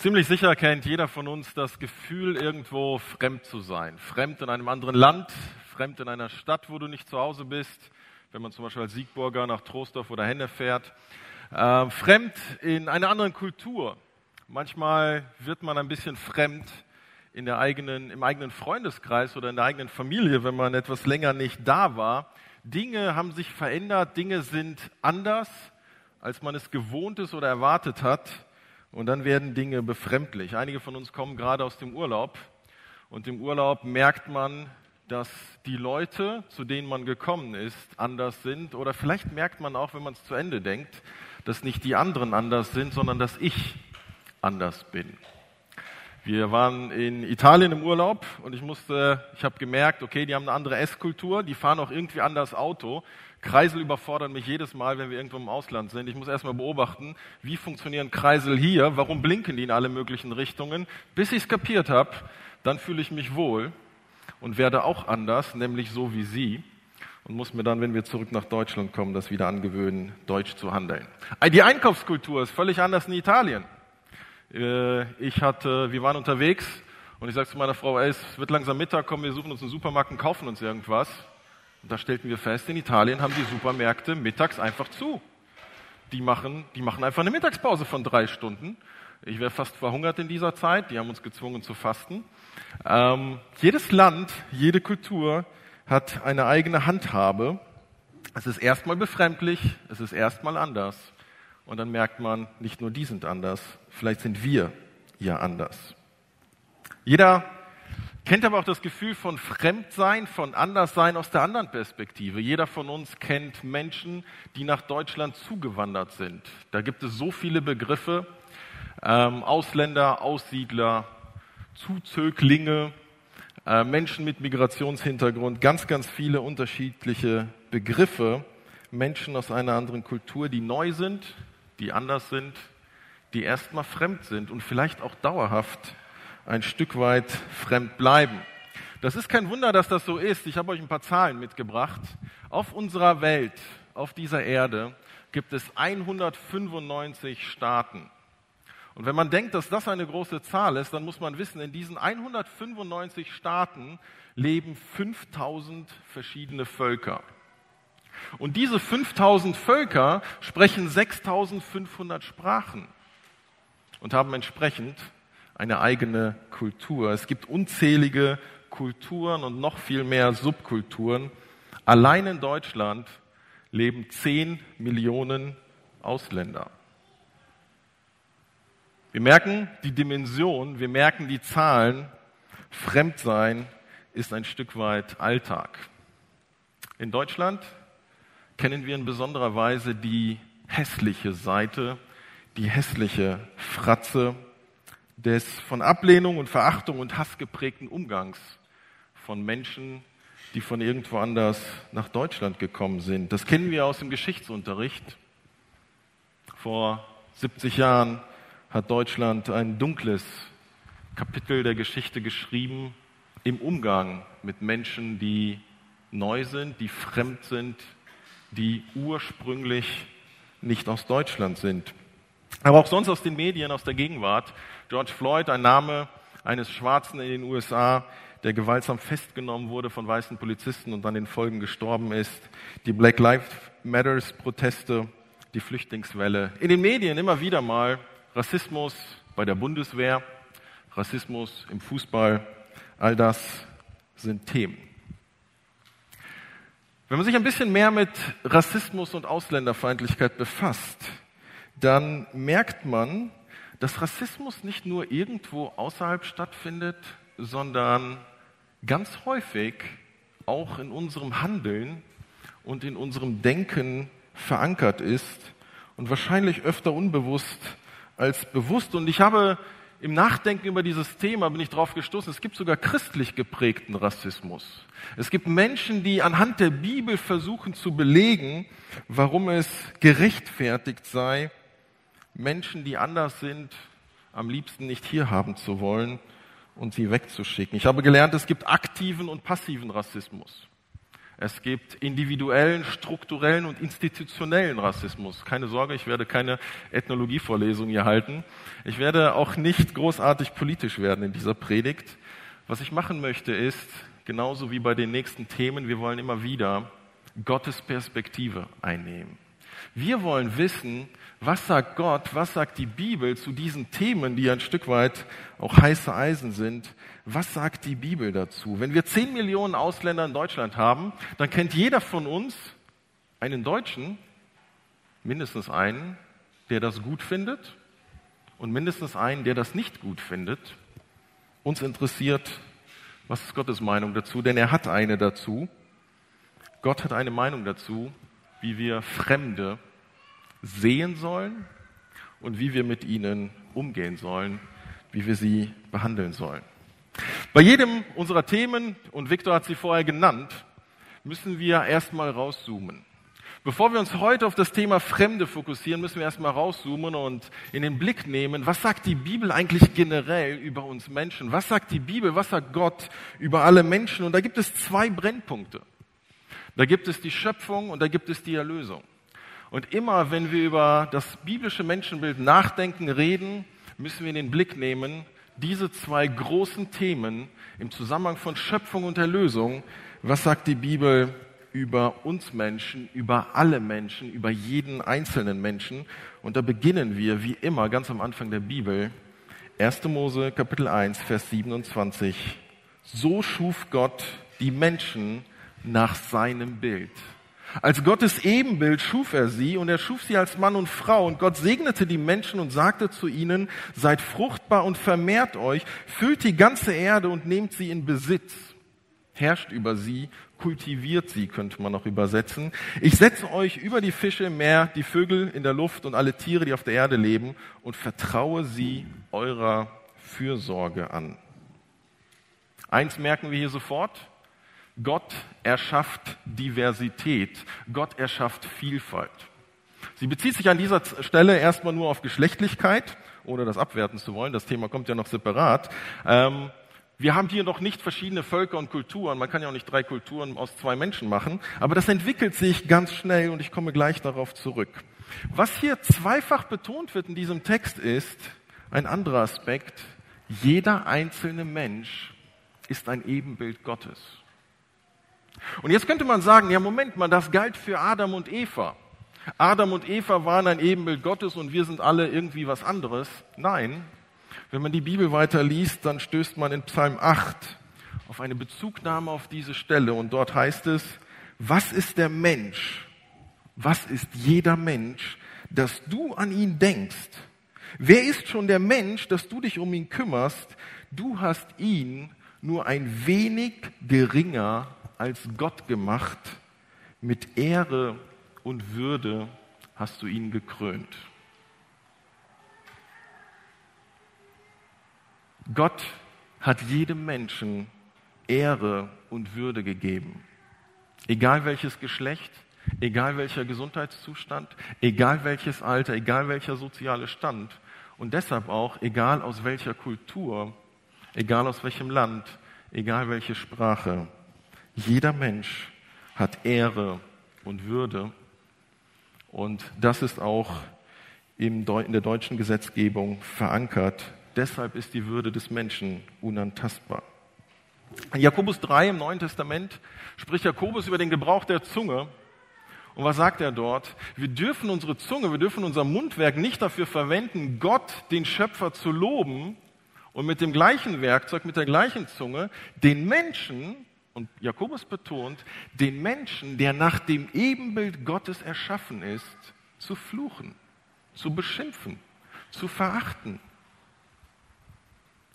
Ziemlich sicher kennt jeder von uns das Gefühl, irgendwo fremd zu sein. Fremd in einem anderen Land, fremd in einer Stadt, wo du nicht zu Hause bist, wenn man zum Beispiel als Siegburger nach Troisdorf oder Henne fährt. Äh, fremd in einer anderen Kultur. Manchmal wird man ein bisschen fremd in der eigenen, im eigenen Freundeskreis oder in der eigenen Familie, wenn man etwas länger nicht da war. Dinge haben sich verändert, Dinge sind anders, als man es gewohnt ist oder erwartet hat. Und dann werden Dinge befremdlich. Einige von uns kommen gerade aus dem Urlaub. Und im Urlaub merkt man, dass die Leute, zu denen man gekommen ist, anders sind. Oder vielleicht merkt man auch, wenn man es zu Ende denkt, dass nicht die anderen anders sind, sondern dass ich anders bin. Wir waren in Italien im Urlaub und ich musste, ich habe gemerkt, okay, die haben eine andere Esskultur, die fahren auch irgendwie anders Auto. Kreisel überfordern mich jedes Mal, wenn wir irgendwo im Ausland sind. Ich muss erstmal beobachten, wie funktionieren Kreisel hier, warum blinken die in alle möglichen Richtungen. Bis ich es kapiert habe, dann fühle ich mich wohl und werde auch anders, nämlich so wie Sie und muss mir dann, wenn wir zurück nach Deutschland kommen, das wieder angewöhnen, deutsch zu handeln. Die Einkaufskultur ist völlig anders in Italien. Äh, ich hatte, wir waren unterwegs und ich sagte zu meiner Frau, ey, es wird langsam Mittag, kommen, wir suchen uns einen Supermarkt und kaufen uns irgendwas. Und da stellten wir fest, in Italien haben die Supermärkte mittags einfach zu. Die machen, die machen einfach eine Mittagspause von drei Stunden. Ich wäre fast verhungert in dieser Zeit. Die haben uns gezwungen zu fasten. Ähm, jedes Land, jede Kultur hat eine eigene Handhabe. Es ist erstmal befremdlich, es ist erstmal anders. Und dann merkt man, nicht nur die sind anders, vielleicht sind wir ja anders. Jeder kennt aber auch das Gefühl von Fremdsein, von Anderssein aus der anderen Perspektive. Jeder von uns kennt Menschen, die nach Deutschland zugewandert sind. Da gibt es so viele Begriffe. Ähm, Ausländer, Aussiedler, Zuzöglinge, äh, Menschen mit Migrationshintergrund, ganz, ganz viele unterschiedliche Begriffe. Menschen aus einer anderen Kultur, die neu sind, die anders sind, die erstmal fremd sind und vielleicht auch dauerhaft ein Stück weit fremd bleiben. Das ist kein Wunder, dass das so ist. Ich habe euch ein paar Zahlen mitgebracht. Auf unserer Welt, auf dieser Erde, gibt es 195 Staaten. Und wenn man denkt, dass das eine große Zahl ist, dann muss man wissen, in diesen 195 Staaten leben 5000 verschiedene Völker. Und diese 5000 Völker sprechen 6500 Sprachen und haben entsprechend eine eigene Kultur. Es gibt unzählige Kulturen und noch viel mehr Subkulturen. Allein in Deutschland leben 10 Millionen Ausländer. Wir merken die Dimension, wir merken die Zahlen. Fremdsein ist ein Stück weit Alltag. In Deutschland kennen wir in besonderer Weise die hässliche Seite, die hässliche Fratze des von Ablehnung und Verachtung und Hass geprägten Umgangs von Menschen, die von irgendwo anders nach Deutschland gekommen sind. Das kennen wir aus dem Geschichtsunterricht. Vor 70 Jahren hat Deutschland ein dunkles Kapitel der Geschichte geschrieben im Umgang mit Menschen, die neu sind, die fremd sind, die ursprünglich nicht aus Deutschland sind. Aber auch sonst aus den Medien, aus der Gegenwart. George Floyd, ein Name eines Schwarzen in den USA, der gewaltsam festgenommen wurde von weißen Polizisten und an den Folgen gestorben ist. Die Black Lives Matters Proteste, die Flüchtlingswelle. In den Medien immer wieder mal Rassismus bei der Bundeswehr, Rassismus im Fußball. All das sind Themen. Wenn man sich ein bisschen mehr mit Rassismus und Ausländerfeindlichkeit befasst, dann merkt man, dass Rassismus nicht nur irgendwo außerhalb stattfindet, sondern ganz häufig auch in unserem Handeln und in unserem Denken verankert ist und wahrscheinlich öfter unbewusst als bewusst. Und ich habe im Nachdenken über dieses Thema bin ich darauf gestoßen, es gibt sogar christlich geprägten Rassismus. Es gibt Menschen, die anhand der Bibel versuchen zu belegen, warum es gerechtfertigt sei, Menschen, die anders sind, am liebsten nicht hier haben zu wollen und sie wegzuschicken. Ich habe gelernt, es gibt aktiven und passiven Rassismus. Es gibt individuellen, strukturellen und institutionellen Rassismus. Keine Sorge, ich werde keine Ethnologievorlesung hier halten. Ich werde auch nicht großartig politisch werden in dieser Predigt. Was ich machen möchte ist, genauso wie bei den nächsten Themen, wir wollen immer wieder Gottes Perspektive einnehmen. Wir wollen wissen, was sagt Gott, was sagt die Bibel zu diesen Themen, die ein Stück weit auch heiße Eisen sind. Was sagt die Bibel dazu? Wenn wir zehn Millionen Ausländer in Deutschland haben, dann kennt jeder von uns einen Deutschen, mindestens einen, der das gut findet und mindestens einen, der das nicht gut findet. Uns interessiert, was ist Gottes Meinung dazu, denn er hat eine dazu. Gott hat eine Meinung dazu, wie wir Fremde sehen sollen und wie wir mit ihnen umgehen sollen, wie wir sie behandeln sollen. Bei jedem unserer Themen, und Viktor hat sie vorher genannt, müssen wir erstmal rauszoomen. Bevor wir uns heute auf das Thema Fremde fokussieren, müssen wir erstmal rauszoomen und in den Blick nehmen, was sagt die Bibel eigentlich generell über uns Menschen? Was sagt die Bibel, was sagt Gott über alle Menschen? Und da gibt es zwei Brennpunkte. Da gibt es die Schöpfung und da gibt es die Erlösung. Und immer, wenn wir über das biblische Menschenbild nachdenken, reden, müssen wir in den Blick nehmen, diese zwei großen Themen im Zusammenhang von Schöpfung und Erlösung. Was sagt die Bibel über uns Menschen, über alle Menschen, über jeden einzelnen Menschen? Und da beginnen wir, wie immer, ganz am Anfang der Bibel. 1. Mose, Kapitel 1, Vers 27. So schuf Gott die Menschen nach seinem Bild. Als Gottes Ebenbild schuf er sie und er schuf sie als Mann und Frau und Gott segnete die Menschen und sagte zu ihnen, seid fruchtbar und vermehrt euch, füllt die ganze Erde und nehmt sie in Besitz, herrscht über sie, kultiviert sie, könnte man noch übersetzen. Ich setze euch über die Fische im Meer, die Vögel in der Luft und alle Tiere, die auf der Erde leben und vertraue sie eurer Fürsorge an. Eins merken wir hier sofort, Gott erschafft Diversität. Gott erschafft Vielfalt. Sie bezieht sich an dieser Stelle erstmal nur auf Geschlechtlichkeit, ohne das abwerten zu wollen. Das Thema kommt ja noch separat. Ähm, wir haben hier noch nicht verschiedene Völker und Kulturen. Man kann ja auch nicht drei Kulturen aus zwei Menschen machen. Aber das entwickelt sich ganz schnell und ich komme gleich darauf zurück. Was hier zweifach betont wird in diesem Text ist ein anderer Aspekt. Jeder einzelne Mensch ist ein Ebenbild Gottes. Und jetzt könnte man sagen, ja Moment mal, das galt für Adam und Eva. Adam und Eva waren ein Ebenbild Gottes und wir sind alle irgendwie was anderes. Nein, wenn man die Bibel weiter liest, dann stößt man in Psalm 8 auf eine Bezugnahme auf diese Stelle und dort heißt es, was ist der Mensch? Was ist jeder Mensch, dass du an ihn denkst? Wer ist schon der Mensch, dass du dich um ihn kümmerst? Du hast ihn nur ein wenig geringer als Gott gemacht, mit Ehre und Würde hast du ihn gekrönt. Gott hat jedem Menschen Ehre und Würde gegeben. Egal welches Geschlecht, egal welcher Gesundheitszustand, egal welches Alter, egal welcher soziale Stand und deshalb auch egal aus welcher Kultur, egal aus welchem Land, egal welche Sprache. Jeder Mensch hat Ehre und Würde. Und das ist auch in der deutschen Gesetzgebung verankert. Deshalb ist die Würde des Menschen unantastbar. In Jakobus 3 im Neuen Testament spricht Jakobus über den Gebrauch der Zunge. Und was sagt er dort? Wir dürfen unsere Zunge, wir dürfen unser Mundwerk nicht dafür verwenden, Gott, den Schöpfer, zu loben und mit dem gleichen Werkzeug, mit der gleichen Zunge, den Menschen, und Jakobus betont, den Menschen, der nach dem Ebenbild Gottes erschaffen ist, zu fluchen, zu beschimpfen, zu verachten.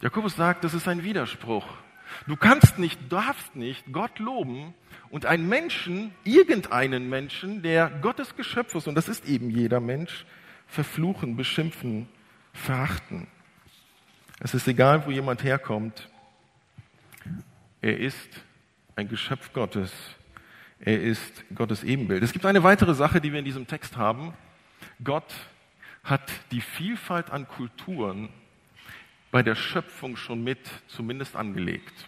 Jakobus sagt, das ist ein Widerspruch. Du kannst nicht, darfst nicht Gott loben und einen Menschen, irgendeinen Menschen, der Gottes Geschöpf ist, und das ist eben jeder Mensch, verfluchen, beschimpfen, verachten. Es ist egal, wo jemand herkommt. Er ist ein Geschöpf Gottes. Er ist Gottes Ebenbild. Es gibt eine weitere Sache, die wir in diesem Text haben. Gott hat die Vielfalt an Kulturen bei der Schöpfung schon mit zumindest angelegt.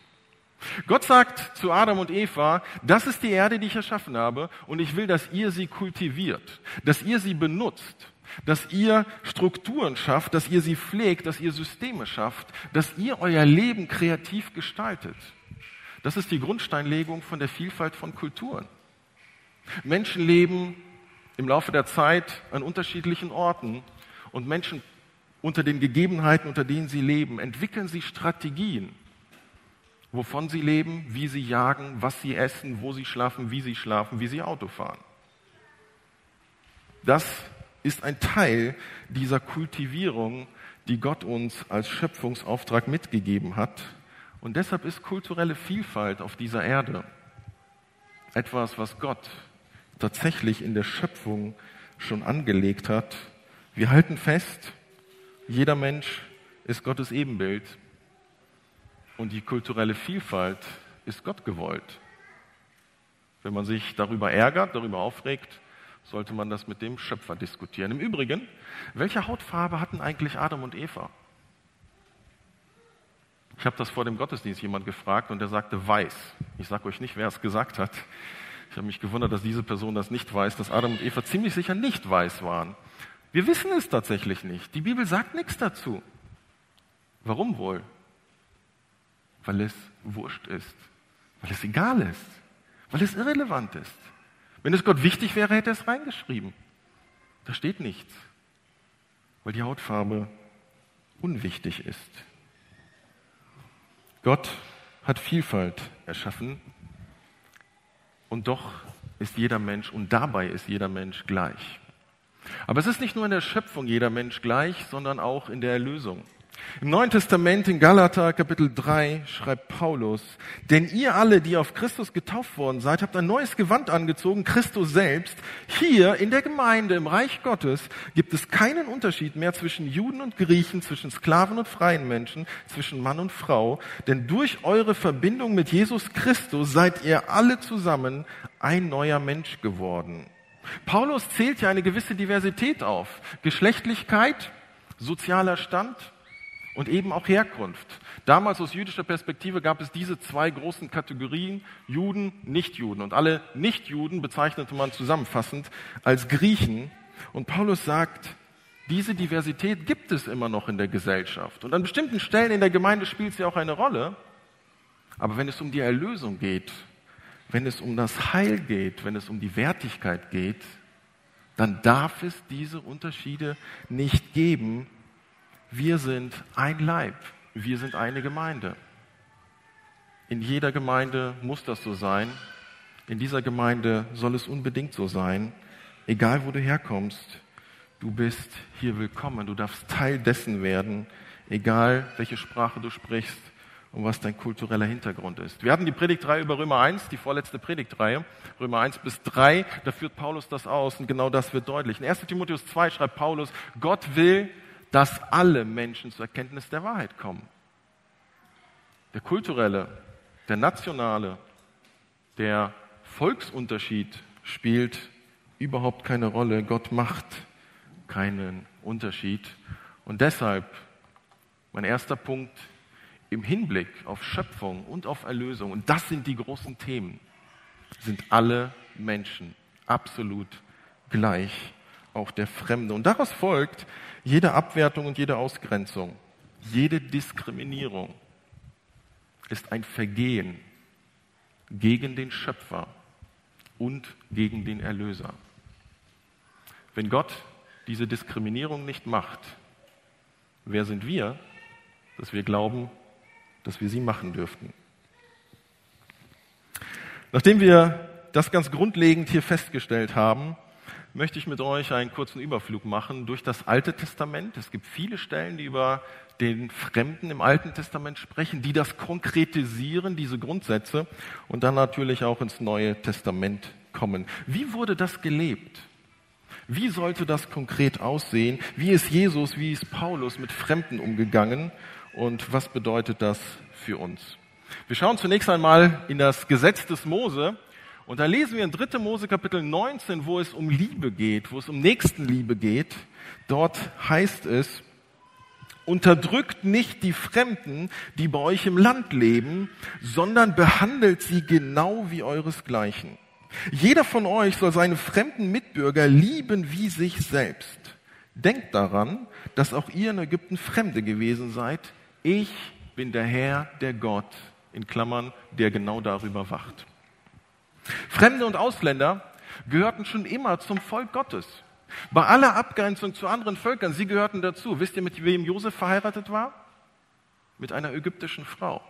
Gott sagt zu Adam und Eva, das ist die Erde, die ich erschaffen habe, und ich will, dass ihr sie kultiviert, dass ihr sie benutzt, dass ihr Strukturen schafft, dass ihr sie pflegt, dass ihr Systeme schafft, dass ihr euer Leben kreativ gestaltet. Das ist die Grundsteinlegung von der Vielfalt von Kulturen. Menschen leben im Laufe der Zeit an unterschiedlichen Orten und Menschen unter den Gegebenheiten, unter denen sie leben, entwickeln sie Strategien, wovon sie leben, wie sie jagen, was sie essen, wo sie schlafen, wie sie schlafen, wie sie Auto fahren. Das ist ein Teil dieser Kultivierung, die Gott uns als Schöpfungsauftrag mitgegeben hat. Und deshalb ist kulturelle Vielfalt auf dieser Erde etwas, was Gott tatsächlich in der Schöpfung schon angelegt hat. Wir halten fest, jeder Mensch ist Gottes Ebenbild und die kulturelle Vielfalt ist Gott gewollt. Wenn man sich darüber ärgert, darüber aufregt, sollte man das mit dem Schöpfer diskutieren. Im Übrigen, welche Hautfarbe hatten eigentlich Adam und Eva? Ich habe das vor dem Gottesdienst jemand gefragt und der sagte weiß. Ich sage euch nicht, wer es gesagt hat. Ich habe mich gewundert, dass diese Person das nicht weiß, dass Adam und Eva ziemlich sicher nicht weiß waren. Wir wissen es tatsächlich nicht. Die Bibel sagt nichts dazu. Warum wohl? Weil es wurscht ist, weil es egal ist, weil es irrelevant ist. Wenn es Gott wichtig wäre, hätte er es reingeschrieben. Da steht nichts, weil die Hautfarbe unwichtig ist. Gott hat Vielfalt erschaffen und doch ist jeder Mensch und dabei ist jeder Mensch gleich. Aber es ist nicht nur in der Schöpfung jeder Mensch gleich, sondern auch in der Erlösung. Im Neuen Testament in Galater Kapitel 3 schreibt Paulus, denn ihr alle, die auf Christus getauft worden seid, habt ein neues Gewand angezogen, Christus selbst. Hier in der Gemeinde, im Reich Gottes, gibt es keinen Unterschied mehr zwischen Juden und Griechen, zwischen Sklaven und freien Menschen, zwischen Mann und Frau, denn durch eure Verbindung mit Jesus Christus seid ihr alle zusammen ein neuer Mensch geworden. Paulus zählt ja eine gewisse Diversität auf. Geschlechtlichkeit, sozialer Stand, und eben auch Herkunft. Damals aus jüdischer Perspektive gab es diese zwei großen Kategorien, Juden, Nichtjuden. Und alle Nichtjuden bezeichnete man zusammenfassend als Griechen. Und Paulus sagt, diese Diversität gibt es immer noch in der Gesellschaft. Und an bestimmten Stellen in der Gemeinde spielt sie auch eine Rolle. Aber wenn es um die Erlösung geht, wenn es um das Heil geht, wenn es um die Wertigkeit geht, dann darf es diese Unterschiede nicht geben, wir sind ein Leib, wir sind eine Gemeinde. In jeder Gemeinde muss das so sein. In dieser Gemeinde soll es unbedingt so sein. Egal wo du herkommst, du bist hier willkommen. Du darfst Teil dessen werden, egal welche Sprache du sprichst und was dein kultureller Hintergrund ist. Wir hatten die Predigtreihe über Römer 1, die vorletzte Predigtreihe, Römer 1 bis 3, da führt Paulus das aus und genau das wird deutlich. In 1 Timotheus 2 schreibt Paulus, Gott will, dass alle Menschen zur Erkenntnis der Wahrheit kommen. Der kulturelle, der nationale, der Volksunterschied spielt überhaupt keine Rolle. Gott macht keinen Unterschied. Und deshalb, mein erster Punkt, im Hinblick auf Schöpfung und auf Erlösung, und das sind die großen Themen, sind alle Menschen absolut gleich, auch der Fremde. Und daraus folgt, jede Abwertung und jede Ausgrenzung, jede Diskriminierung ist ein Vergehen gegen den Schöpfer und gegen den Erlöser. Wenn Gott diese Diskriminierung nicht macht, wer sind wir, dass wir glauben, dass wir sie machen dürften? Nachdem wir das ganz grundlegend hier festgestellt haben, möchte ich mit euch einen kurzen Überflug machen durch das Alte Testament. Es gibt viele Stellen, die über den Fremden im Alten Testament sprechen, die das konkretisieren, diese Grundsätze, und dann natürlich auch ins Neue Testament kommen. Wie wurde das gelebt? Wie sollte das konkret aussehen? Wie ist Jesus, wie ist Paulus mit Fremden umgegangen? Und was bedeutet das für uns? Wir schauen zunächst einmal in das Gesetz des Mose und da lesen wir in 3. Mose Kapitel 19, wo es um Liebe geht, wo es um Nächstenliebe geht. Dort heißt es, Unterdrückt nicht die Fremden, die bei euch im Land leben, sondern behandelt sie genau wie euresgleichen. Jeder von euch soll seine fremden Mitbürger lieben wie sich selbst. Denkt daran, dass auch ihr in Ägypten Fremde gewesen seid. Ich bin der Herr, der Gott, in Klammern, der genau darüber wacht. Fremde und Ausländer gehörten schon immer zum Volk Gottes. Bei aller Abgrenzung zu anderen Völkern, sie gehörten dazu. Wisst ihr, mit wem Josef verheiratet war? Mit einer ägyptischen Frau.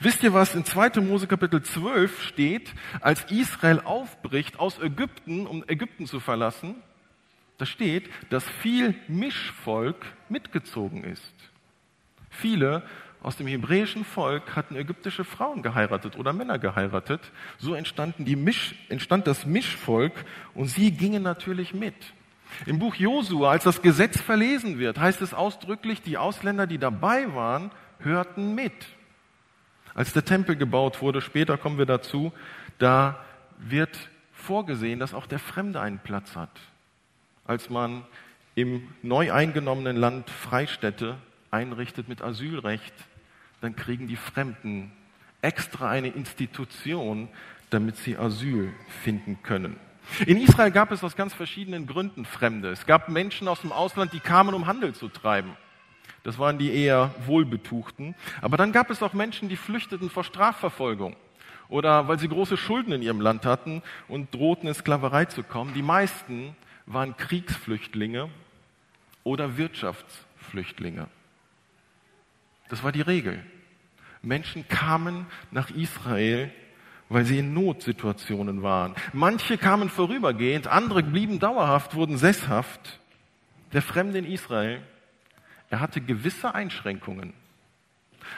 Wisst ihr, was in 2. Mose Kapitel 12 steht, als Israel aufbricht aus Ägypten, um Ägypten zu verlassen? Da steht, dass viel Mischvolk mitgezogen ist. Viele aus dem hebräischen Volk hatten ägyptische Frauen geheiratet oder Männer geheiratet. So entstanden die Misch, entstand das Mischvolk und sie gingen natürlich mit. Im Buch Josua, als das Gesetz verlesen wird, heißt es ausdrücklich, die Ausländer, die dabei waren, hörten mit. Als der Tempel gebaut wurde, später kommen wir dazu, da wird vorgesehen, dass auch der Fremde einen Platz hat. Als man im neu eingenommenen Land Freistädte einrichtet mit Asylrecht, dann kriegen die Fremden extra eine Institution, damit sie Asyl finden können. In Israel gab es aus ganz verschiedenen Gründen Fremde. Es gab Menschen aus dem Ausland, die kamen, um Handel zu treiben. Das waren die eher Wohlbetuchten. Aber dann gab es auch Menschen, die flüchteten vor Strafverfolgung oder weil sie große Schulden in ihrem Land hatten und drohten in Sklaverei zu kommen. Die meisten waren Kriegsflüchtlinge oder Wirtschaftsflüchtlinge. Das war die Regel. Menschen kamen nach Israel, weil sie in Notsituationen waren. Manche kamen vorübergehend, andere blieben dauerhaft, wurden sesshaft. Der Fremde in Israel, er hatte gewisse Einschränkungen,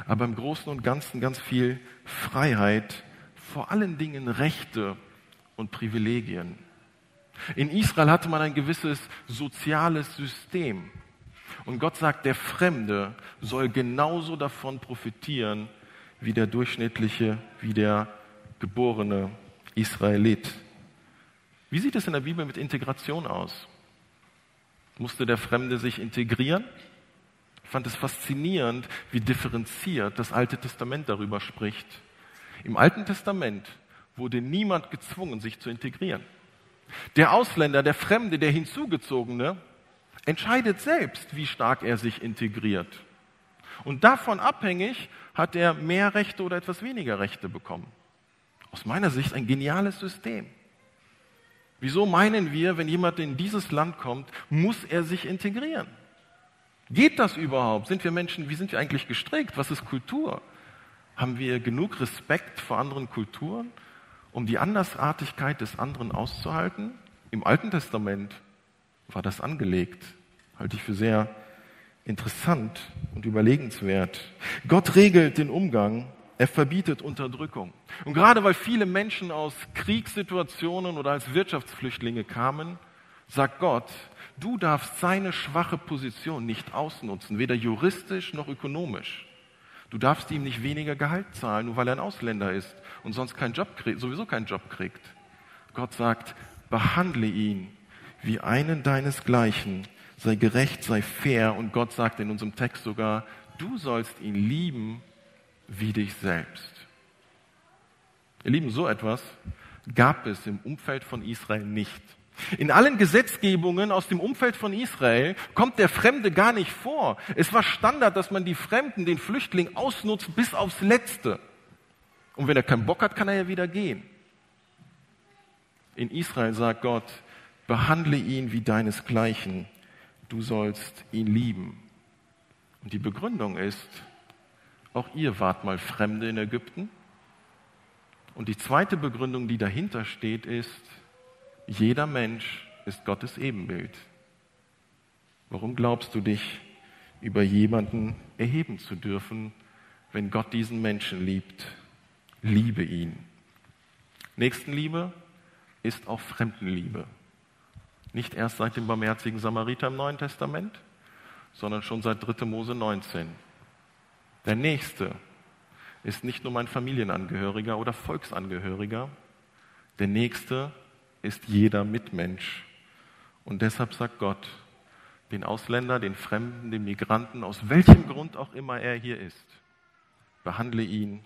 aber im Großen und Ganzen ganz viel Freiheit, vor allen Dingen Rechte und Privilegien. In Israel hatte man ein gewisses soziales System. Und Gott sagt, der Fremde soll genauso davon profitieren wie der durchschnittliche, wie der geborene Israelit. Wie sieht es in der Bibel mit Integration aus? Musste der Fremde sich integrieren? Ich fand es faszinierend, wie differenziert das Alte Testament darüber spricht. Im Alten Testament wurde niemand gezwungen, sich zu integrieren. Der Ausländer, der Fremde, der Hinzugezogene entscheidet selbst, wie stark er sich integriert. Und davon abhängig hat er mehr Rechte oder etwas weniger Rechte bekommen. Aus meiner Sicht ein geniales System. Wieso meinen wir, wenn jemand in dieses Land kommt, muss er sich integrieren? Geht das überhaupt? Sind wir Menschen, wie sind wir eigentlich gestrickt? Was ist Kultur? Haben wir genug Respekt vor anderen Kulturen, um die Andersartigkeit des anderen auszuhalten? Im Alten Testament war das angelegt. Halte ich für sehr interessant und überlegenswert. Gott regelt den Umgang, er verbietet Unterdrückung. Und gerade weil viele Menschen aus Kriegssituationen oder als Wirtschaftsflüchtlinge kamen, sagt Gott, du darfst seine schwache Position nicht ausnutzen, weder juristisch noch ökonomisch. Du darfst ihm nicht weniger Gehalt zahlen, nur weil er ein Ausländer ist und sonst keinen Job kriegt, sowieso keinen Job kriegt. Gott sagt, behandle ihn wie einen deinesgleichen, sei gerecht, sei fair. Und Gott sagt in unserem Text sogar, du sollst ihn lieben wie dich selbst. Ihr Lieben, so etwas gab es im Umfeld von Israel nicht. In allen Gesetzgebungen aus dem Umfeld von Israel kommt der Fremde gar nicht vor. Es war Standard, dass man die Fremden, den Flüchtling ausnutzt bis aufs Letzte. Und wenn er keinen Bock hat, kann er ja wieder gehen. In Israel sagt Gott, behandle ihn wie deinesgleichen du sollst ihn lieben. Und die Begründung ist, auch ihr wart mal Fremde in Ägypten. Und die zweite Begründung, die dahinter steht, ist, jeder Mensch ist Gottes Ebenbild. Warum glaubst du dich über jemanden erheben zu dürfen, wenn Gott diesen Menschen liebt? Liebe ihn. Nächstenliebe ist auch Fremdenliebe. Nicht erst seit dem barmherzigen Samariter im Neuen Testament, sondern schon seit 3. Mose 19. Der Nächste ist nicht nur mein Familienangehöriger oder Volksangehöriger, der Nächste ist jeder Mitmensch. Und deshalb sagt Gott, den Ausländer, den Fremden, den Migranten, aus welchem Grund auch immer er hier ist. Behandle ihn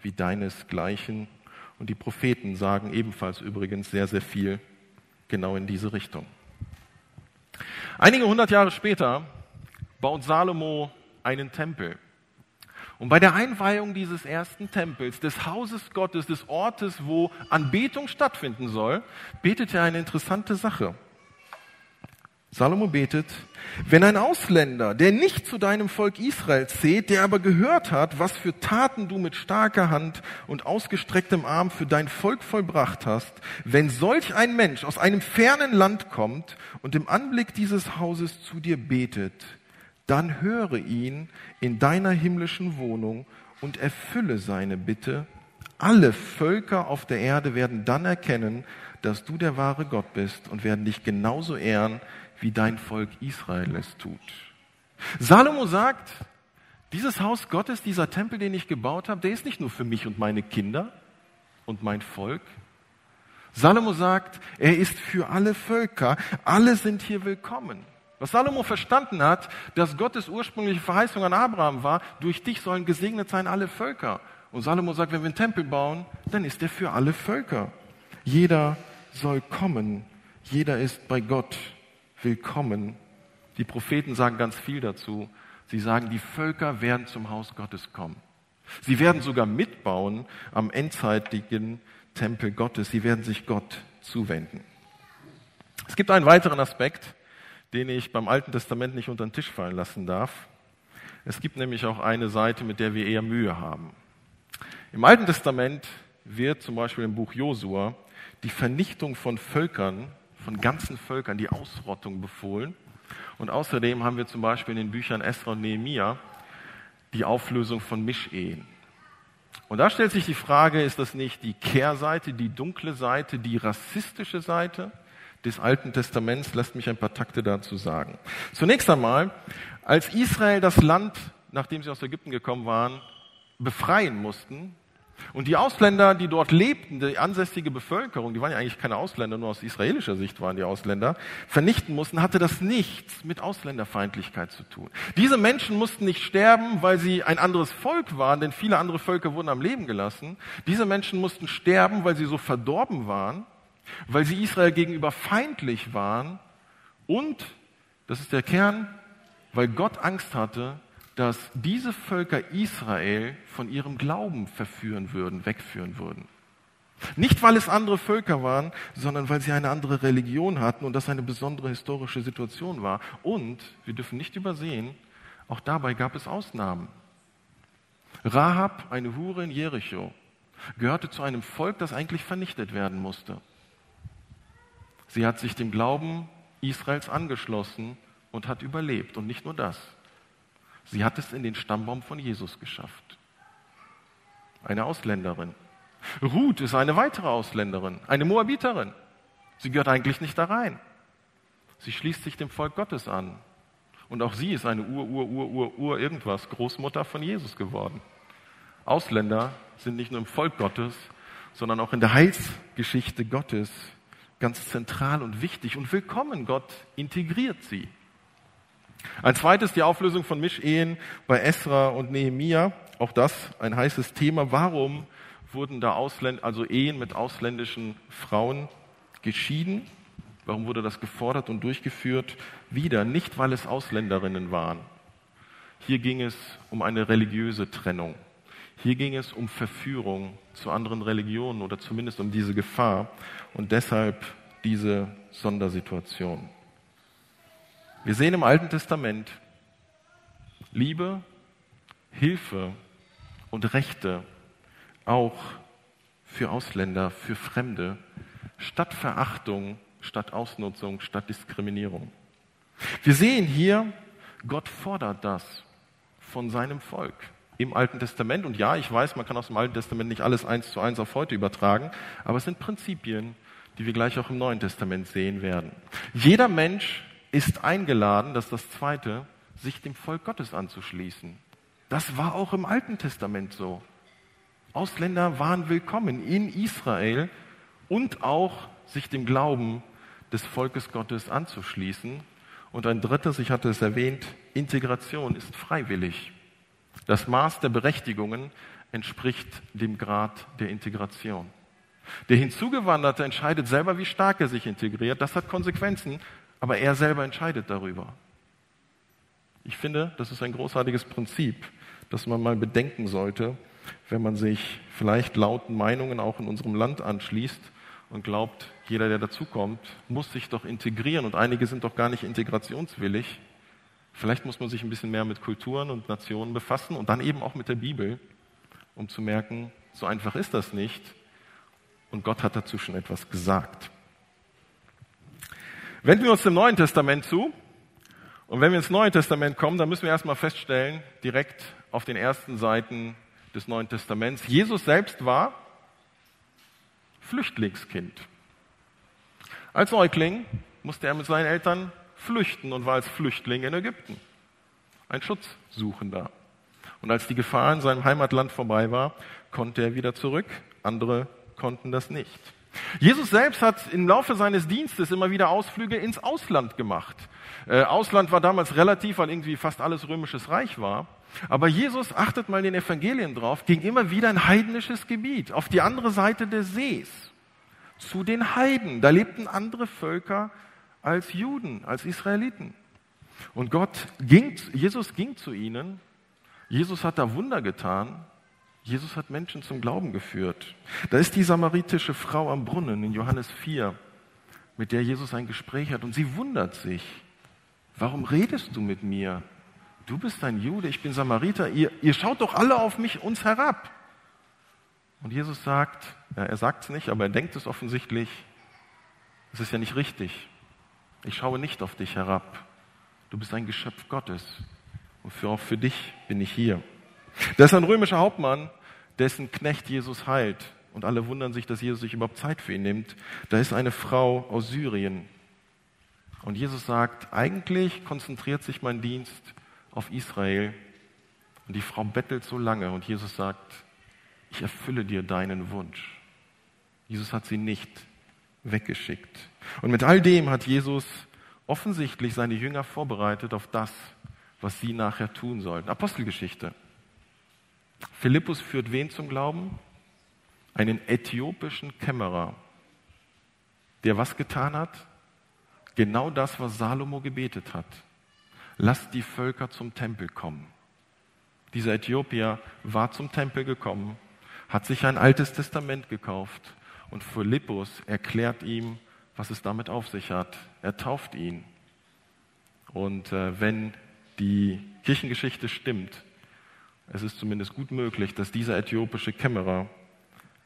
wie deinesgleichen. Und die Propheten sagen ebenfalls übrigens sehr, sehr viel genau in diese Richtung. Einige hundert Jahre später baut Salomo einen Tempel. Und bei der Einweihung dieses ersten Tempels, des Hauses Gottes, des Ortes, wo Anbetung stattfinden soll, betet er eine interessante Sache. Salomo betet, wenn ein Ausländer, der nicht zu deinem Volk Israel zählt, der aber gehört hat, was für Taten du mit starker Hand und ausgestrecktem Arm für dein Volk vollbracht hast, wenn solch ein Mensch aus einem fernen Land kommt und im Anblick dieses Hauses zu dir betet, dann höre ihn in deiner himmlischen Wohnung und erfülle seine Bitte. Alle Völker auf der Erde werden dann erkennen, dass du der wahre Gott bist und werden dich genauso ehren, wie dein Volk Israel es tut. Salomo sagt, dieses Haus Gottes, dieser Tempel, den ich gebaut habe, der ist nicht nur für mich und meine Kinder und mein Volk. Salomo sagt, er ist für alle Völker, alle sind hier willkommen. Was Salomo verstanden hat, dass Gottes ursprüngliche Verheißung an Abraham war, durch dich sollen gesegnet sein alle Völker. Und Salomo sagt, wenn wir einen Tempel bauen, dann ist er für alle Völker. Jeder soll kommen, jeder ist bei Gott willkommen. Die Propheten sagen ganz viel dazu. Sie sagen, die Völker werden zum Haus Gottes kommen. Sie werden sogar mitbauen am endzeitigen Tempel Gottes. Sie werden sich Gott zuwenden. Es gibt einen weiteren Aspekt, den ich beim Alten Testament nicht unter den Tisch fallen lassen darf. Es gibt nämlich auch eine Seite, mit der wir eher Mühe haben. Im Alten Testament wird zum Beispiel im Buch Josua die Vernichtung von Völkern von ganzen Völkern die Ausrottung befohlen. Und außerdem haben wir zum Beispiel in den Büchern Esra und Nehemia die Auflösung von Mischehen. Und da stellt sich die Frage, ist das nicht die Kehrseite, die dunkle Seite, die rassistische Seite des Alten Testaments? Lasst mich ein paar Takte dazu sagen. Zunächst einmal, als Israel das Land, nachdem sie aus Ägypten gekommen waren, befreien mussten, und die Ausländer, die dort lebten, die ansässige Bevölkerung, die waren ja eigentlich keine Ausländer, nur aus israelischer Sicht waren die Ausländer, vernichten mussten, hatte das nichts mit Ausländerfeindlichkeit zu tun. Diese Menschen mussten nicht sterben, weil sie ein anderes Volk waren, denn viele andere Völker wurden am Leben gelassen. Diese Menschen mussten sterben, weil sie so verdorben waren, weil sie Israel gegenüber feindlich waren und, das ist der Kern, weil Gott Angst hatte, dass diese Völker Israel von ihrem Glauben verführen würden, wegführen würden. Nicht, weil es andere Völker waren, sondern weil sie eine andere Religion hatten und das eine besondere historische Situation war. Und wir dürfen nicht übersehen, auch dabei gab es Ausnahmen. Rahab, eine Hure in Jericho, gehörte zu einem Volk, das eigentlich vernichtet werden musste. Sie hat sich dem Glauben Israels angeschlossen und hat überlebt. Und nicht nur das. Sie hat es in den Stammbaum von Jesus geschafft. Eine Ausländerin. Ruth ist eine weitere Ausländerin, eine Moabiterin. Sie gehört eigentlich nicht da rein. Sie schließt sich dem Volk Gottes an. Und auch sie ist eine Ur, Ur, Ur, Ur, Ur irgendwas, Großmutter von Jesus geworden. Ausländer sind nicht nur im Volk Gottes, sondern auch in der Heilsgeschichte Gottes ganz zentral und wichtig und willkommen. Gott integriert sie. Ein zweites die Auflösung von Mischehen bei Esra und Nehemia. Auch das ein heißes Thema. Warum wurden da Ausländ also Ehen mit ausländischen Frauen geschieden? Warum wurde das gefordert und durchgeführt? Wieder nicht, weil es Ausländerinnen waren. Hier ging es um eine religiöse Trennung. Hier ging es um Verführung zu anderen Religionen oder zumindest um diese Gefahr und deshalb diese Sondersituation. Wir sehen im Alten Testament Liebe, Hilfe und Rechte auch für Ausländer, für Fremde, statt Verachtung, statt Ausnutzung, statt Diskriminierung. Wir sehen hier, Gott fordert das von seinem Volk im Alten Testament. Und ja, ich weiß, man kann aus dem Alten Testament nicht alles eins zu eins auf heute übertragen, aber es sind Prinzipien, die wir gleich auch im Neuen Testament sehen werden. Jeder Mensch ist eingeladen, das ist das Zweite, sich dem Volk Gottes anzuschließen. Das war auch im Alten Testament so. Ausländer waren willkommen in Israel und auch sich dem Glauben des Volkes Gottes anzuschließen. Und ein drittes, ich hatte es erwähnt, Integration ist freiwillig. Das Maß der Berechtigungen entspricht dem Grad der Integration. Der Hinzugewanderte entscheidet selber, wie stark er sich integriert. Das hat Konsequenzen, aber er selber entscheidet darüber. Ich finde, das ist ein großartiges Prinzip, das man mal bedenken sollte, wenn man sich vielleicht lauten Meinungen auch in unserem Land anschließt und glaubt, jeder, der dazukommt, muss sich doch integrieren und einige sind doch gar nicht integrationswillig. Vielleicht muss man sich ein bisschen mehr mit Kulturen und Nationen befassen und dann eben auch mit der Bibel, um zu merken, so einfach ist das nicht und Gott hat dazu schon etwas gesagt. Wenden wir uns dem Neuen Testament zu und wenn wir ins Neue Testament kommen, dann müssen wir erstmal feststellen, direkt auf den ersten Seiten des Neuen Testaments, Jesus selbst war Flüchtlingskind. Als Säugling musste er mit seinen Eltern flüchten und war als Flüchtling in Ägypten. Ein Schutzsuchender. Und als die Gefahr in seinem Heimatland vorbei war, konnte er wieder zurück. Andere konnten das nicht. Jesus selbst hat im Laufe seines Dienstes immer wieder Ausflüge ins Ausland gemacht. Äh, Ausland war damals relativ, weil irgendwie fast alles römisches Reich war. Aber Jesus, achtet mal in den Evangelien drauf, ging immer wieder in heidnisches Gebiet, auf die andere Seite des Sees, zu den Heiden. Da lebten andere Völker als Juden, als Israeliten. Und Gott ging, Jesus ging zu ihnen. Jesus hat da Wunder getan. Jesus hat Menschen zum Glauben geführt. Da ist die samaritische Frau am Brunnen in Johannes 4, mit der Jesus ein Gespräch hat und sie wundert sich. Warum redest du mit mir? Du bist ein Jude, ich bin Samariter, ihr, ihr schaut doch alle auf mich, uns herab. Und Jesus sagt, ja, er sagt es nicht, aber er denkt es offensichtlich, es ist ja nicht richtig. Ich schaue nicht auf dich herab. Du bist ein Geschöpf Gottes. Und für, auch für dich bin ich hier. Das ist ein römischer Hauptmann, dessen Knecht Jesus heilt. Und alle wundern sich, dass Jesus sich überhaupt Zeit für ihn nimmt. Da ist eine Frau aus Syrien, und Jesus sagt, eigentlich konzentriert sich mein Dienst auf Israel. Und die Frau bettelt so lange und Jesus sagt, ich erfülle dir deinen Wunsch. Jesus hat sie nicht weggeschickt. Und mit all dem hat Jesus offensichtlich seine Jünger vorbereitet auf das, was sie nachher tun sollten. Apostelgeschichte. Philippus führt wen zum Glauben? Einen äthiopischen Kämmerer, der was getan hat? Genau das, was Salomo gebetet hat. Lasst die Völker zum Tempel kommen. Dieser Äthiopier war zum Tempel gekommen, hat sich ein altes Testament gekauft und Philippus erklärt ihm, was es damit auf sich hat. Er tauft ihn. Und äh, wenn die Kirchengeschichte stimmt, es ist zumindest gut möglich, dass dieser äthiopische Kämmerer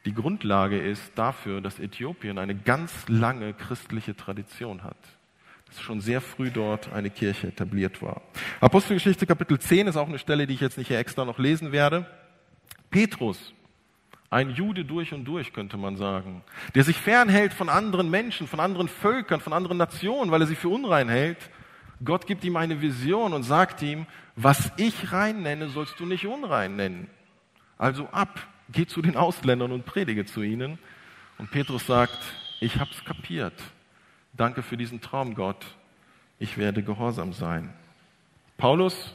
die Grundlage ist dafür, dass Äthiopien eine ganz lange christliche Tradition hat dass schon sehr früh dort eine Kirche etabliert war. Apostelgeschichte Kapitel 10 ist auch eine Stelle, die ich jetzt nicht hier extra noch lesen werde. Petrus, ein Jude durch und durch, könnte man sagen, der sich fernhält von anderen Menschen, von anderen Völkern, von anderen Nationen, weil er sie für unrein hält. Gott gibt ihm eine Vision und sagt ihm, was ich rein nenne, sollst du nicht unrein nennen. Also ab, geh zu den Ausländern und predige zu ihnen. Und Petrus sagt, ich hab's kapiert. Danke für diesen Traum, Gott. Ich werde gehorsam sein. Paulus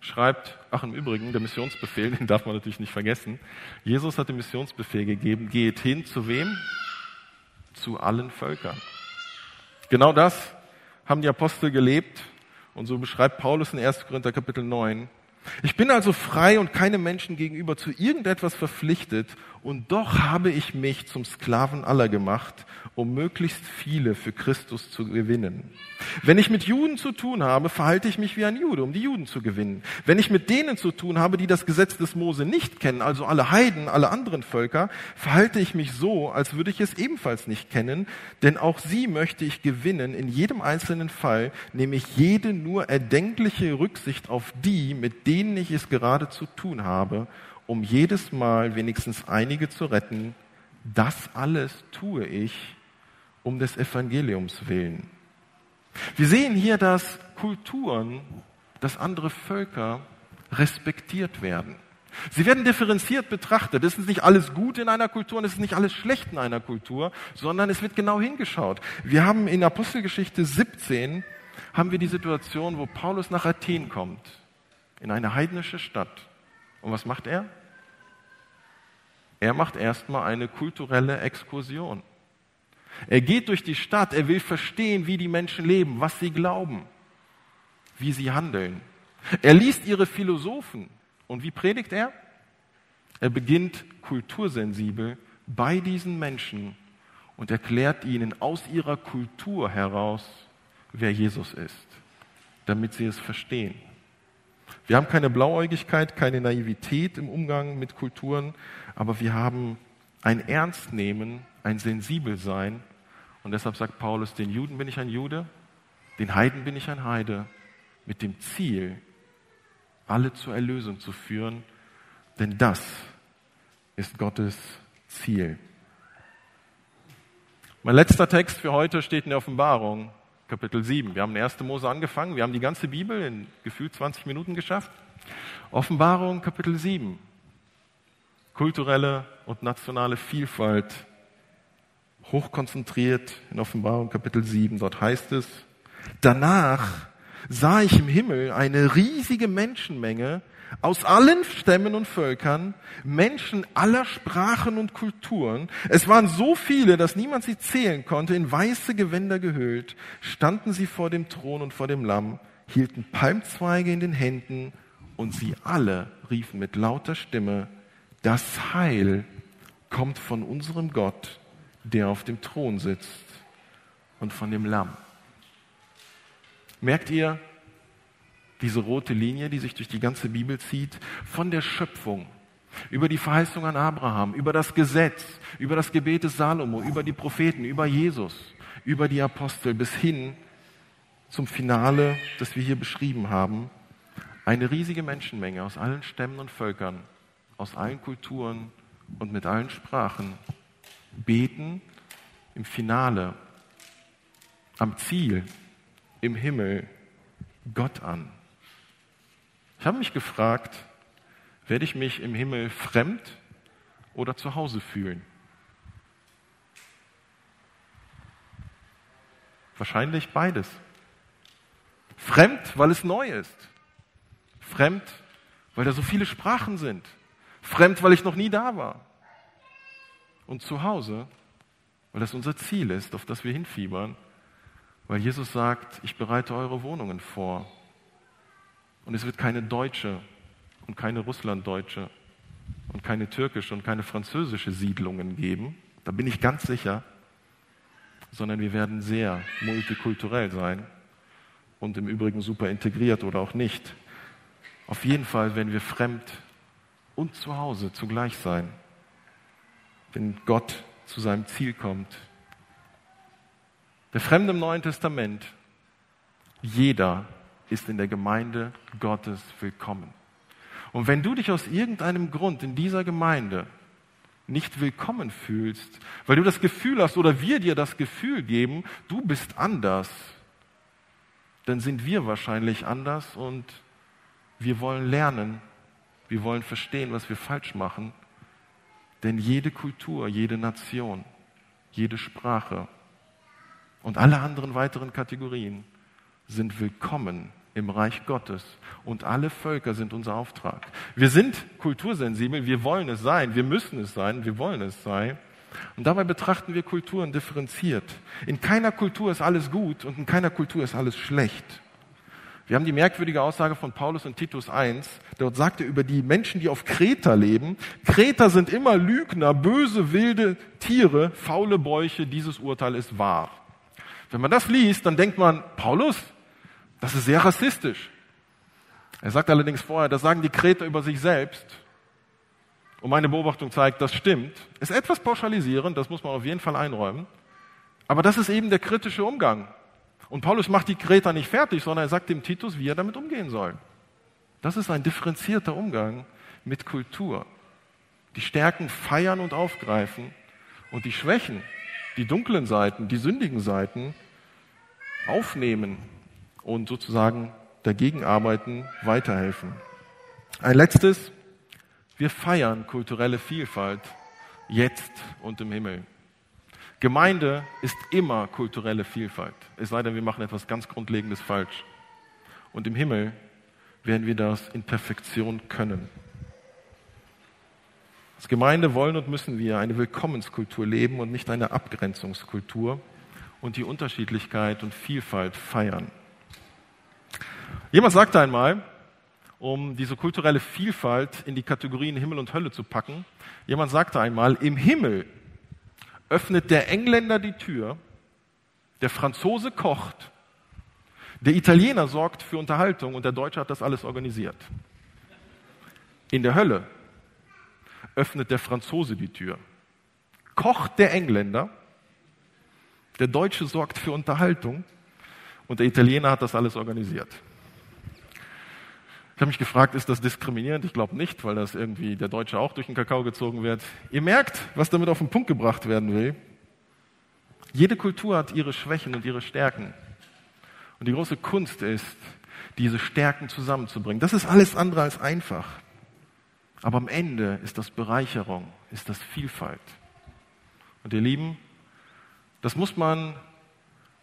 schreibt, ach im Übrigen, der Missionsbefehl, den darf man natürlich nicht vergessen. Jesus hat den Missionsbefehl gegeben, geht hin zu wem? Zu allen Völkern. Genau das haben die Apostel gelebt und so beschreibt Paulus in 1. Korinther Kapitel 9. Ich bin also frei und keinem Menschen gegenüber zu irgendetwas verpflichtet, und doch habe ich mich zum Sklaven aller gemacht, um möglichst viele für Christus zu gewinnen. Wenn ich mit Juden zu tun habe, verhalte ich mich wie ein Jude, um die Juden zu gewinnen. Wenn ich mit denen zu tun habe, die das Gesetz des Mose nicht kennen, also alle Heiden, alle anderen Völker, verhalte ich mich so, als würde ich es ebenfalls nicht kennen, denn auch sie möchte ich gewinnen. In jedem einzelnen Fall nehme ich jede nur erdenkliche Rücksicht auf die, mit denen ich es gerade zu tun habe, um jedes Mal wenigstens einige zu retten. Das alles tue ich um des Evangeliums willen. Wir sehen hier, dass Kulturen, dass andere Völker respektiert werden. Sie werden differenziert betrachtet. Es ist nicht alles gut in einer Kultur und es ist nicht alles schlecht in einer Kultur, sondern es wird genau hingeschaut. Wir haben in Apostelgeschichte 17 haben wir die Situation, wo Paulus nach Athen kommt, in eine heidnische Stadt. Und was macht er? Er macht erstmal eine kulturelle Exkursion. Er geht durch die Stadt, er will verstehen, wie die Menschen leben, was sie glauben, wie sie handeln. Er liest ihre Philosophen. Und wie predigt er? Er beginnt kultursensibel bei diesen Menschen und erklärt ihnen aus ihrer Kultur heraus, wer Jesus ist, damit sie es verstehen. Wir haben keine Blauäugigkeit, keine Naivität im Umgang mit Kulturen, aber wir haben ein Ernstnehmen, ein Sensibelsein. Und deshalb sagt Paulus, den Juden bin ich ein Jude, den Heiden bin ich ein Heide, mit dem Ziel, alle zur Erlösung zu führen, denn das ist Gottes Ziel. Mein letzter Text für heute steht in der Offenbarung, Kapitel 7. Wir haben in 1. Mose angefangen, wir haben die ganze Bibel in gefühlt 20 Minuten geschafft. Offenbarung, Kapitel 7. Kulturelle und nationale Vielfalt, hochkonzentriert in Offenbarung, Kapitel 7. Dort heißt es, danach sah ich im Himmel eine riesige Menschenmenge aus allen Stämmen und Völkern, Menschen aller Sprachen und Kulturen. Es waren so viele, dass niemand sie zählen konnte, in weiße Gewänder gehüllt, standen sie vor dem Thron und vor dem Lamm, hielten Palmzweige in den Händen und sie alle riefen mit lauter Stimme, das Heil kommt von unserem Gott, der auf dem Thron sitzt und von dem Lamm. Merkt ihr diese rote Linie, die sich durch die ganze Bibel zieht, von der Schöpfung, über die Verheißung an Abraham, über das Gesetz, über das Gebet des Salomo, über die Propheten, über Jesus, über die Apostel bis hin zum Finale, das wir hier beschrieben haben. Eine riesige Menschenmenge aus allen Stämmen und Völkern, aus allen Kulturen und mit allen Sprachen beten im Finale, am Ziel im Himmel Gott an. Ich habe mich gefragt, werde ich mich im Himmel fremd oder zu Hause fühlen? Wahrscheinlich beides. Fremd, weil es neu ist. Fremd, weil da so viele Sprachen sind. Fremd, weil ich noch nie da war. Und zu Hause, weil das unser Ziel ist, auf das wir hinfiebern weil Jesus sagt, ich bereite eure Wohnungen vor. Und es wird keine deutsche und keine russlanddeutsche und keine türkische und keine französische Siedlungen geben. Da bin ich ganz sicher. Sondern wir werden sehr multikulturell sein und im Übrigen super integriert oder auch nicht. Auf jeden Fall werden wir fremd und zu Hause zugleich sein, wenn Gott zu seinem Ziel kommt der Fremde im Neuen Testament, jeder ist in der Gemeinde Gottes willkommen. Und wenn du dich aus irgendeinem Grund in dieser Gemeinde nicht willkommen fühlst, weil du das Gefühl hast oder wir dir das Gefühl geben, du bist anders, dann sind wir wahrscheinlich anders und wir wollen lernen, wir wollen verstehen, was wir falsch machen. Denn jede Kultur, jede Nation, jede Sprache und alle anderen weiteren Kategorien sind willkommen im Reich Gottes und alle Völker sind unser Auftrag. Wir sind kultursensibel, wir wollen es sein, wir müssen es sein, wir wollen es sein. Und dabei betrachten wir Kulturen differenziert. In keiner Kultur ist alles gut und in keiner Kultur ist alles schlecht. Wir haben die merkwürdige Aussage von Paulus in Titus 1. Dort sagt er über die Menschen, die auf Kreta leben, Kreter sind immer Lügner, böse, wilde Tiere, faule Bäuche, dieses Urteil ist wahr. Wenn man das liest, dann denkt man, Paulus, das ist sehr rassistisch. Er sagt allerdings vorher, das sagen die Kreter über sich selbst. Und meine Beobachtung zeigt, das stimmt. Ist etwas pauschalisierend, das muss man auf jeden Fall einräumen. Aber das ist eben der kritische Umgang. Und Paulus macht die Kreter nicht fertig, sondern er sagt dem Titus, wie er damit umgehen soll. Das ist ein differenzierter Umgang mit Kultur. Die Stärken feiern und aufgreifen und die Schwächen die dunklen Seiten, die sündigen Seiten aufnehmen und sozusagen dagegen arbeiten, weiterhelfen. Ein letztes, wir feiern kulturelle Vielfalt jetzt und im Himmel. Gemeinde ist immer kulturelle Vielfalt. Es sei denn, wir machen etwas ganz Grundlegendes falsch. Und im Himmel werden wir das in Perfektion können. Als Gemeinde wollen und müssen wir eine Willkommenskultur leben und nicht eine Abgrenzungskultur und die Unterschiedlichkeit und Vielfalt feiern. Jemand sagte einmal, um diese kulturelle Vielfalt in die Kategorien Himmel und Hölle zu packen, jemand sagte einmal, im Himmel öffnet der Engländer die Tür, der Franzose kocht, der Italiener sorgt für Unterhaltung und der Deutsche hat das alles organisiert. In der Hölle öffnet der Franzose die Tür, kocht der Engländer, der Deutsche sorgt für Unterhaltung und der Italiener hat das alles organisiert. Ich habe mich gefragt, ist das diskriminierend? Ich glaube nicht, weil das irgendwie der Deutsche auch durch den Kakao gezogen wird. Ihr merkt, was damit auf den Punkt gebracht werden will. Jede Kultur hat ihre Schwächen und ihre Stärken. Und die große Kunst ist, diese Stärken zusammenzubringen. Das ist alles andere als einfach. Aber am Ende ist das Bereicherung, ist das Vielfalt. Und ihr Lieben, das muss man,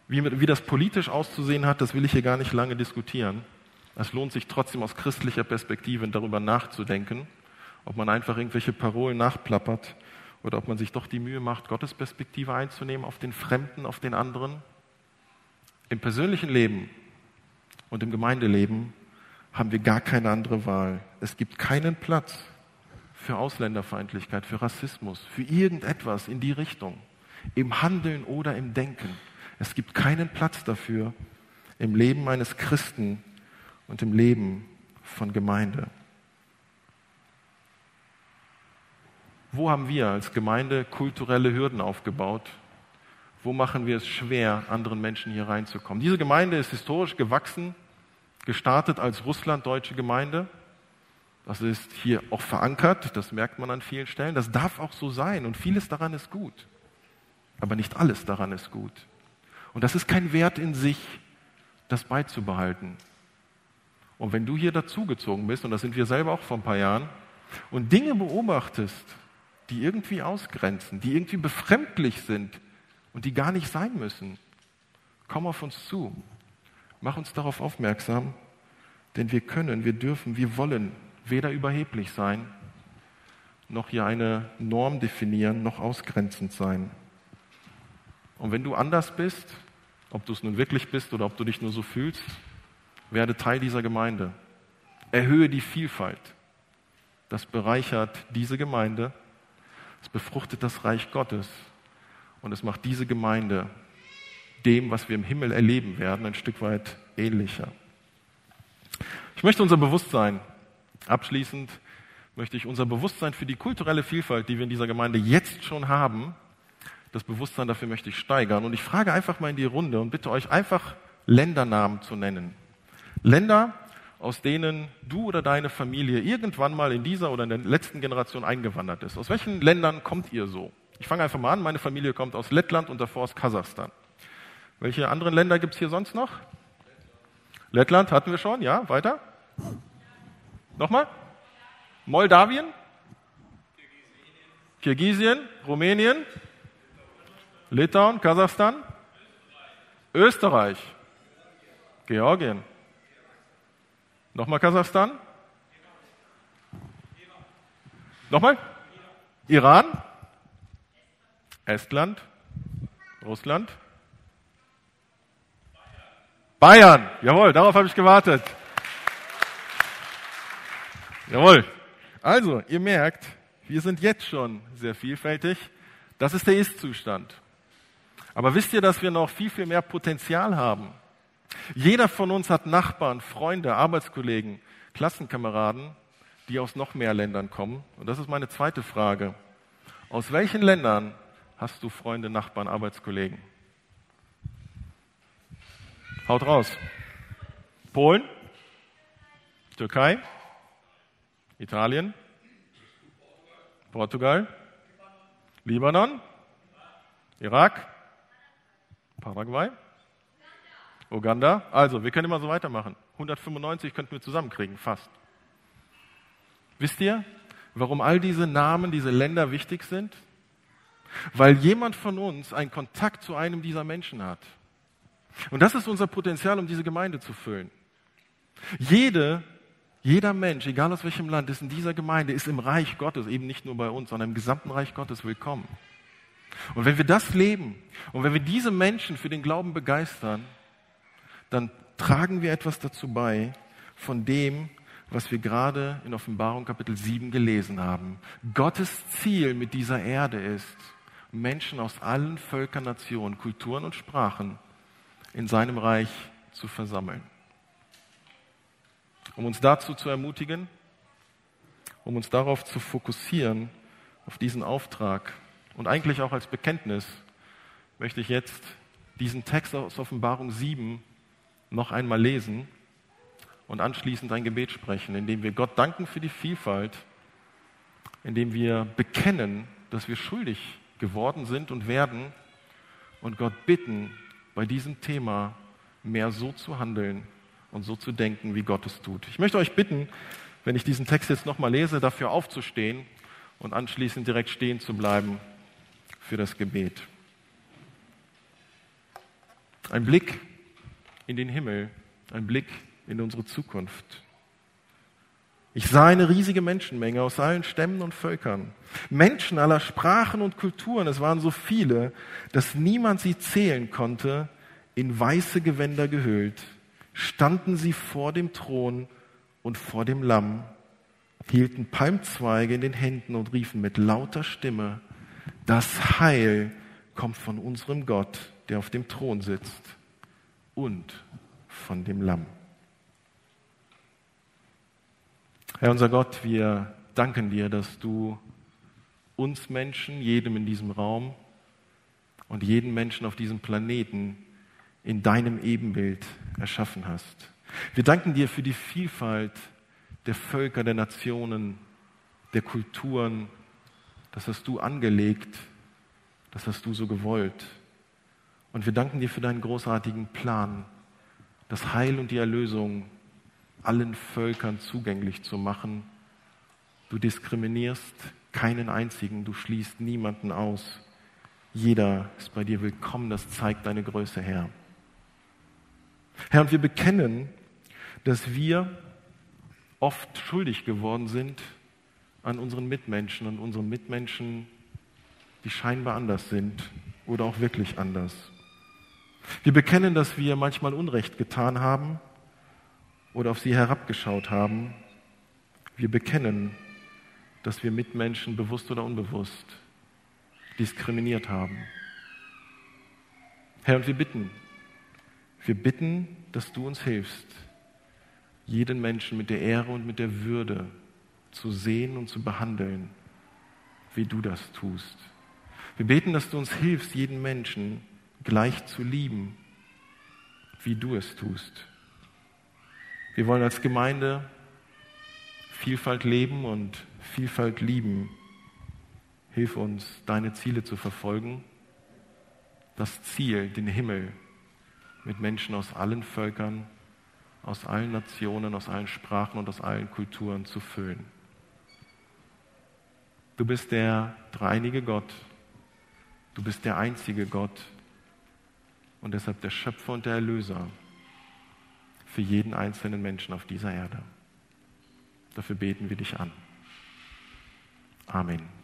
wie, wie das politisch auszusehen hat, das will ich hier gar nicht lange diskutieren. Es lohnt sich trotzdem aus christlicher Perspektive darüber nachzudenken, ob man einfach irgendwelche Parolen nachplappert oder ob man sich doch die Mühe macht, Gottes Perspektive einzunehmen auf den Fremden, auf den anderen. Im persönlichen Leben und im Gemeindeleben haben wir gar keine andere Wahl. Es gibt keinen Platz für Ausländerfeindlichkeit, für Rassismus, für irgendetwas in die Richtung, im Handeln oder im Denken. Es gibt keinen Platz dafür im Leben eines Christen, und im Leben von Gemeinde. Wo haben wir als Gemeinde kulturelle Hürden aufgebaut? Wo machen wir es schwer, anderen Menschen hier reinzukommen? Diese Gemeinde ist historisch gewachsen, gestartet als russlanddeutsche Gemeinde. Das ist hier auch verankert, das merkt man an vielen Stellen. Das darf auch so sein und vieles daran ist gut. Aber nicht alles daran ist gut. Und das ist kein Wert in sich, das beizubehalten. Und wenn du hier dazugezogen bist, und das sind wir selber auch vor ein paar Jahren, und Dinge beobachtest, die irgendwie ausgrenzen, die irgendwie befremdlich sind und die gar nicht sein müssen, komm auf uns zu. Mach uns darauf aufmerksam, denn wir können, wir dürfen, wir wollen weder überheblich sein, noch hier eine Norm definieren, noch ausgrenzend sein. Und wenn du anders bist, ob du es nun wirklich bist oder ob du dich nur so fühlst, werde Teil dieser Gemeinde. Erhöhe die Vielfalt. Das bereichert diese Gemeinde, es befruchtet das Reich Gottes und es macht diese Gemeinde dem, was wir im Himmel erleben werden, ein Stück weit ähnlicher. Ich möchte unser Bewusstsein, abschließend möchte ich unser Bewusstsein für die kulturelle Vielfalt, die wir in dieser Gemeinde jetzt schon haben, das Bewusstsein dafür möchte ich steigern. Und ich frage einfach mal in die Runde und bitte euch einfach Ländernamen zu nennen. Länder, aus denen du oder deine Familie irgendwann mal in dieser oder in der letzten Generation eingewandert ist. Aus welchen Ländern kommt ihr so? Ich fange einfach mal an. Meine Familie kommt aus Lettland und davor aus Kasachstan. Welche anderen Länder gibt es hier sonst noch? Lettland hatten wir schon, ja, weiter. Nochmal? Moldawien? Kirgisien? Rumänien? Litauen? Kasachstan? Österreich? Georgien? Nochmal Kasachstan? Nochmal? Iran? Estland? Russland? Bayern. Jawohl, darauf habe ich gewartet. Jawohl. Also, ihr merkt, wir sind jetzt schon sehr vielfältig. Das ist der Ist-Zustand. Aber wisst ihr, dass wir noch viel, viel mehr Potenzial haben? Jeder von uns hat Nachbarn, Freunde, Arbeitskollegen, Klassenkameraden, die aus noch mehr Ländern kommen. Und das ist meine zweite Frage. Aus welchen Ländern hast du Freunde, Nachbarn, Arbeitskollegen? Haut raus. Polen? Türkei? Italien? Portugal? Libanon? Irak? Paraguay? Uganda. Also, wir können immer so weitermachen. 195 könnten wir zusammenkriegen, fast. Wisst ihr, warum all diese Namen, diese Länder wichtig sind? weil jemand von uns einen Kontakt zu einem dieser Menschen hat. Und das ist unser Potenzial, um diese Gemeinde zu füllen. Jede, jeder Mensch, egal aus welchem Land, ist in dieser Gemeinde, ist im Reich Gottes, eben nicht nur bei uns, sondern im gesamten Reich Gottes willkommen. Und wenn wir das leben und wenn wir diese Menschen für den Glauben begeistern, dann tragen wir etwas dazu bei von dem, was wir gerade in Offenbarung Kapitel 7 gelesen haben. Gottes Ziel mit dieser Erde ist, Menschen aus allen Völkern, Nationen, Kulturen und Sprachen in seinem Reich zu versammeln. Um uns dazu zu ermutigen, um uns darauf zu fokussieren, auf diesen Auftrag und eigentlich auch als Bekenntnis, möchte ich jetzt diesen Text aus Offenbarung 7 noch einmal lesen und anschließend ein Gebet sprechen, indem wir Gott danken für die Vielfalt, indem wir bekennen, dass wir schuldig geworden sind und werden und Gott bitten, bei diesem Thema mehr so zu handeln und so zu denken, wie Gott es tut. Ich möchte euch bitten, wenn ich diesen Text jetzt nochmal lese, dafür aufzustehen und anschließend direkt stehen zu bleiben für das Gebet. Ein Blick in den Himmel, ein Blick in unsere Zukunft. Ich sah eine riesige Menschenmenge aus allen Stämmen und Völkern. Menschen aller Sprachen und Kulturen. Es waren so viele, dass niemand sie zählen konnte. In weiße Gewänder gehüllt standen sie vor dem Thron und vor dem Lamm, hielten Palmzweige in den Händen und riefen mit lauter Stimme, das Heil kommt von unserem Gott, der auf dem Thron sitzt, und von dem Lamm. Herr unser Gott, wir danken dir, dass du uns Menschen, jedem in diesem Raum und jeden Menschen auf diesem Planeten in deinem Ebenbild erschaffen hast. Wir danken dir für die Vielfalt der Völker, der Nationen, der Kulturen. Das hast du angelegt, das hast du so gewollt. Und wir danken dir für deinen großartigen Plan, das Heil und die Erlösung allen Völkern zugänglich zu machen. Du diskriminierst keinen einzigen, du schließt niemanden aus. Jeder ist bei dir willkommen, das zeigt deine Größe, Herr. Herr, und wir bekennen, dass wir oft schuldig geworden sind an unseren Mitmenschen und unseren Mitmenschen, die scheinbar anders sind oder auch wirklich anders. Wir bekennen, dass wir manchmal Unrecht getan haben oder auf sie herabgeschaut haben. Wir bekennen, dass wir Mitmenschen bewusst oder unbewusst diskriminiert haben. Herr, und wir bitten, wir bitten, dass du uns hilfst, jeden Menschen mit der Ehre und mit der Würde zu sehen und zu behandeln, wie du das tust. Wir beten, dass du uns hilfst, jeden Menschen gleich zu lieben, wie du es tust. Wir wollen als Gemeinde Vielfalt leben und Vielfalt lieben. Hilf uns, deine Ziele zu verfolgen. Das Ziel, den Himmel mit Menschen aus allen Völkern, aus allen Nationen, aus allen Sprachen und aus allen Kulturen zu füllen. Du bist der dreinige Gott. Du bist der einzige Gott und deshalb der Schöpfer und der Erlöser für jeden einzelnen Menschen auf dieser Erde. Dafür beten wir dich an. Amen.